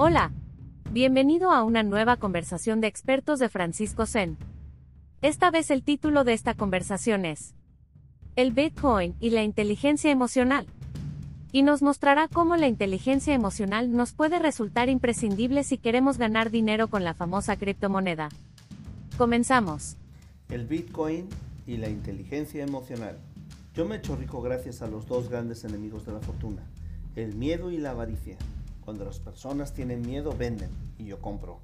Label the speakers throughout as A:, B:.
A: Hola. Bienvenido a una nueva conversación de expertos de Francisco Zen. Esta vez el título de esta conversación es El Bitcoin y la inteligencia emocional. Y nos mostrará cómo la inteligencia emocional nos puede resultar imprescindible si queremos ganar dinero con la famosa criptomoneda. Comenzamos.
B: El Bitcoin y la inteligencia emocional. Yo me he hecho rico gracias a los dos grandes enemigos de la fortuna, el miedo y la avaricia. Cuando las personas tienen miedo, venden y yo compro.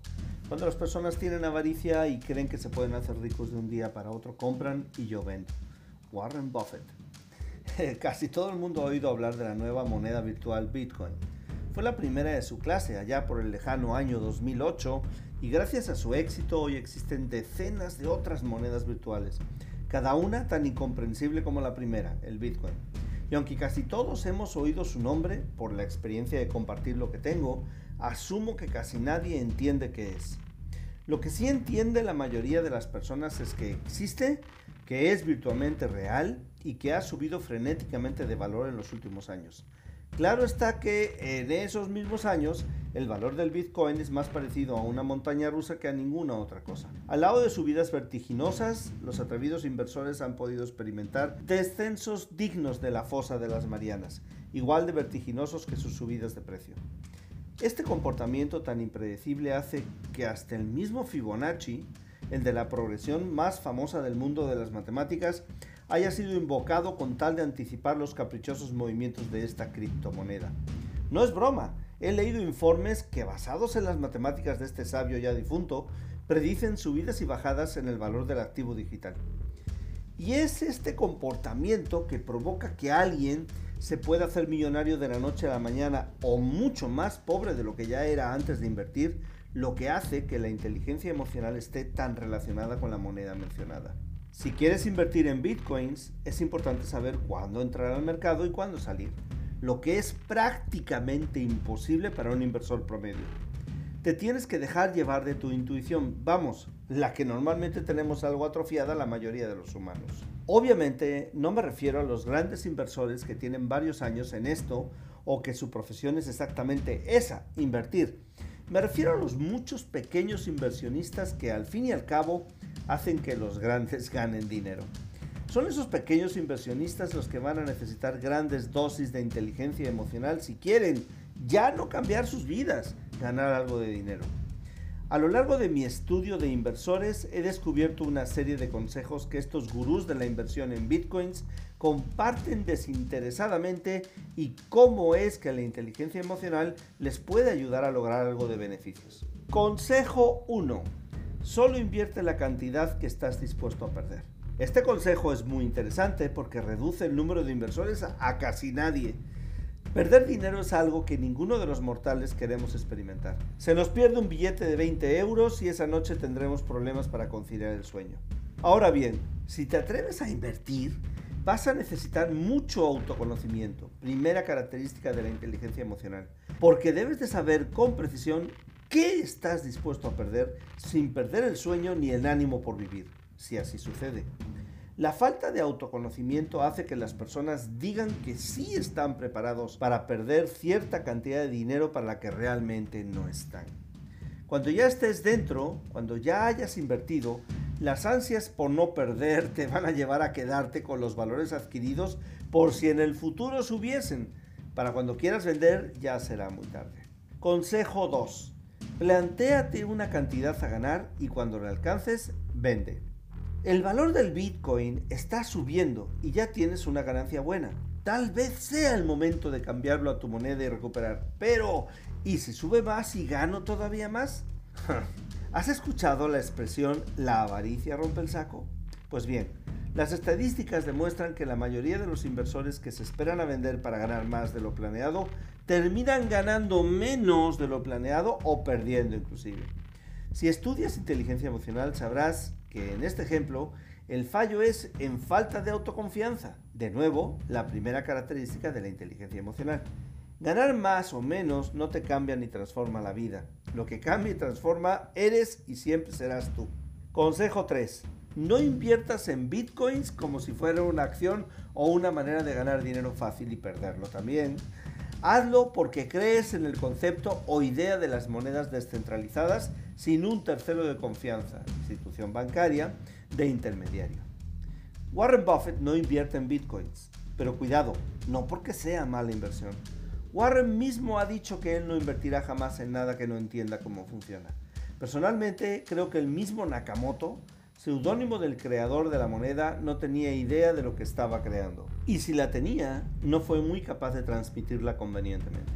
B: Cuando las personas tienen avaricia y creen que se pueden hacer ricos de un día para otro, compran y yo vendo. Warren Buffett. Casi todo el mundo ha oído hablar de la nueva moneda virtual Bitcoin. Fue la primera de su clase allá por el lejano año 2008 y gracias a su éxito hoy existen decenas de otras monedas virtuales, cada una tan incomprensible como la primera, el Bitcoin. Y aunque casi todos hemos oído su nombre por la experiencia de compartir lo que tengo, asumo que casi nadie entiende qué es. Lo que sí entiende la mayoría de las personas es que existe, que es virtualmente real y que ha subido frenéticamente de valor en los últimos años. Claro está que en esos mismos años el valor del Bitcoin es más parecido a una montaña rusa que a ninguna otra cosa. Al lado de subidas vertiginosas, los atrevidos inversores han podido experimentar descensos dignos de la fosa de las Marianas, igual de vertiginosos que sus subidas de precio. Este comportamiento tan impredecible hace que hasta el mismo Fibonacci, el de la progresión más famosa del mundo de las matemáticas, haya sido invocado con tal de anticipar los caprichosos movimientos de esta criptomoneda. No es broma, he leído informes que basados en las matemáticas de este sabio ya difunto, predicen subidas y bajadas en el valor del activo digital. Y es este comportamiento que provoca que alguien se pueda hacer millonario de la noche a la mañana o mucho más pobre de lo que ya era antes de invertir, lo que hace que la inteligencia emocional esté tan relacionada con la moneda mencionada. Si quieres invertir en bitcoins, es importante saber cuándo entrar al mercado y cuándo salir, lo que es prácticamente imposible para un inversor promedio. Te tienes que dejar llevar de tu intuición, vamos, la que normalmente tenemos algo atrofiada la mayoría de los humanos. Obviamente no me refiero a los grandes inversores que tienen varios años en esto o que su profesión es exactamente esa, invertir. Me refiero a los muchos pequeños inversionistas que al fin y al cabo hacen que los grandes ganen dinero. Son esos pequeños inversionistas los que van a necesitar grandes dosis de inteligencia emocional si quieren ya no cambiar sus vidas, ganar algo de dinero. A lo largo de mi estudio de inversores he descubierto una serie de consejos que estos gurús de la inversión en bitcoins comparten desinteresadamente y cómo es que la inteligencia emocional les puede ayudar a lograr algo de beneficios. Consejo 1 solo invierte la cantidad que estás dispuesto a perder. Este consejo es muy interesante porque reduce el número de inversores a, casi nadie. Perder dinero es algo que ninguno de los mortales queremos experimentar. Se nos pierde un billete de 20 euros y esa noche tendremos problemas para conciliar el sueño. Ahora bien, si te atreves a invertir, vas a necesitar mucho autoconocimiento, primera característica de la inteligencia emocional, porque debes de saber con precisión ¿Qué estás dispuesto a perder sin perder el sueño ni el ánimo por vivir, si así sucede? La falta de autoconocimiento hace que las personas digan que sí están preparados para perder cierta cantidad de dinero para la que realmente no están. Cuando ya estés dentro, cuando ya hayas invertido, las ansias por no perder te van a llevar a quedarte con los valores adquiridos por si en el futuro subiesen. Para cuando quieras vender ya será muy tarde. Consejo 2. Plantéate una cantidad a ganar y cuando la alcances, vende. El valor del Bitcoin está subiendo y ya tienes una ganancia buena. Tal vez sea el momento de cambiarlo a tu moneda y recuperar. Pero, ¿y si sube más y gano todavía más? ¿Has escuchado la expresión la avaricia rompe el saco? Pues bien, las estadísticas demuestran que la mayoría de los inversores que se esperan a vender para ganar más de lo planeado terminan ganando menos de lo planeado o perdiendo inclusive. Si estudias inteligencia emocional sabrás que en este ejemplo el fallo es en falta de autoconfianza. De nuevo, la primera característica de la inteligencia emocional. Ganar más o menos no te cambia ni transforma la vida. Lo que cambia y transforma eres y siempre serás tú. Consejo 3. No inviertas en bitcoins como si fuera una acción o una manera de ganar dinero fácil y perderlo también. Hazlo porque crees en el concepto o idea de las monedas descentralizadas sin un tercero de confianza, institución bancaria, de intermediario. Warren Buffett no invierte en bitcoins, pero cuidado, no porque sea mala inversión. Warren mismo ha dicho que él no invertirá jamás en nada que no entienda cómo funciona. Personalmente creo que el mismo Nakamoto seudónimo del creador de la moneda, no tenía idea de lo que estaba creando. Y si la tenía, no fue muy capaz de transmitirla convenientemente.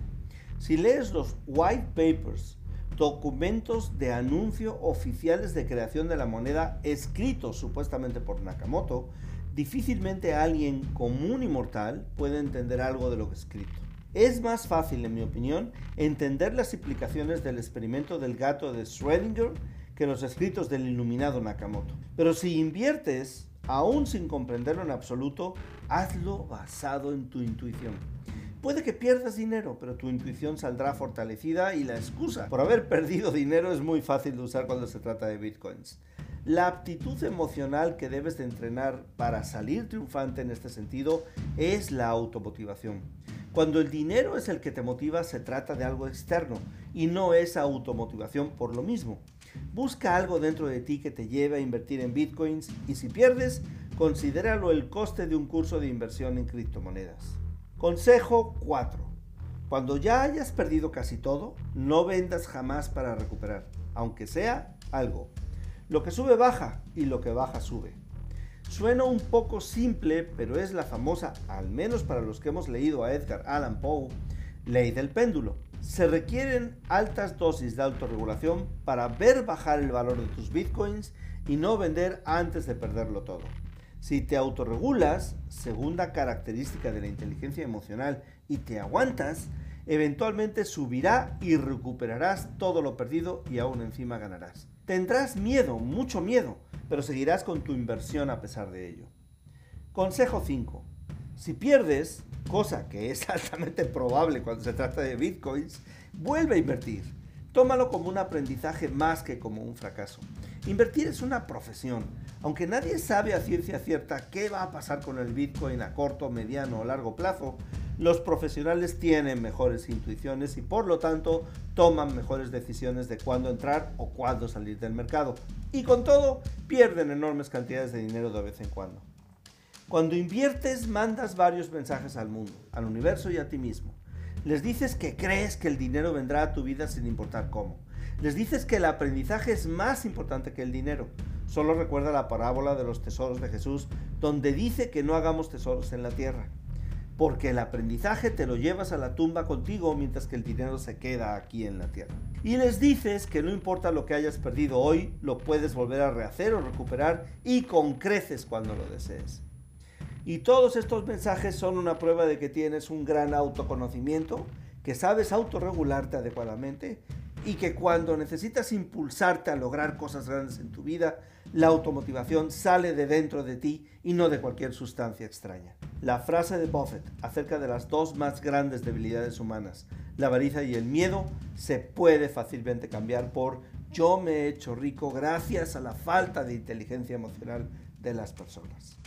B: Si lees los white papers, documentos de anuncio oficiales de creación de la moneda escritos supuestamente por Nakamoto, difícilmente alguien común y mortal puede entender algo de lo que escrito. Es más fácil, en mi opinión, entender las implicaciones del experimento del gato de Schrödinger que los escritos del iluminado Nakamoto. Pero si inviertes, aún sin comprenderlo en absoluto, hazlo basado en tu intuición. Puede que pierdas dinero, pero tu intuición saldrá fortalecida y la excusa por haber perdido dinero es muy fácil de usar cuando se trata de bitcoins. La aptitud emocional que debes de entrenar para salir triunfante en este sentido es la automotivación. Cuando el dinero es el que te motiva, se trata de algo externo y no es automotivación por lo mismo. Busca algo dentro de ti que te lleve a invertir en bitcoins y si pierdes, considéralo el coste de un curso de inversión en criptomonedas. Consejo 4. Cuando ya hayas perdido casi todo, no vendas jamás para recuperar, aunque sea algo. Lo que sube baja y lo que baja sube. Suena un poco simple, pero es la famosa, al menos para los que hemos leído a Edgar Allan Poe, ley del péndulo. Se requieren altas dosis de autorregulación para ver bajar el valor de tus bitcoins y no vender antes de perderlo todo. Si te autorregulas, segunda característica de la inteligencia emocional, y te aguantas, eventualmente subirá y recuperarás todo lo perdido y aún encima ganarás. Tendrás miedo, mucho miedo, pero seguirás con tu inversión a pesar de ello. Consejo 5. Si pierdes, cosa que es altamente probable cuando se trata de bitcoins, vuelve a invertir. Tómalo como un aprendizaje más que como un fracaso. Invertir es una profesión. Aunque nadie sabe a ciencia cierta qué va a pasar con el Bitcoin a corto, mediano o largo plazo, los profesionales tienen mejores intuiciones y por lo tanto toman mejores decisiones de cuándo entrar o cuándo salir del mercado. Y con todo, pierden enormes cantidades de dinero de vez en cuando. Cuando inviertes, mandas varios mensajes al mundo, al universo y a ti mismo. Les dices que crees que el dinero vendrá a tu vida sin importar cómo. Les dices que el aprendizaje es más importante que el dinero. Solo recuerda la parábola de los tesoros de Jesús, donde dice que no hagamos tesoros en la tierra. Porque el aprendizaje te lo llevas a la tumba contigo mientras que el dinero se queda aquí en la tierra. Y les dices que no importa lo que hayas perdido hoy, lo puedes volver a rehacer o recuperar y con creces cuando lo desees. Y todos estos mensajes son una prueba de que tienes un gran autoconocimiento, que sabes autorregularte adecuadamente y que cuando necesitas impulsarte a lograr cosas grandes en tu vida, la automotivación sale de dentro de ti y no de cualquier sustancia extraña. La frase de Buffett acerca de las dos más grandes debilidades humanas, la avaricia y el miedo, se puede fácilmente cambiar por yo me he hecho rico gracias a la falta de inteligencia emocional de las personas.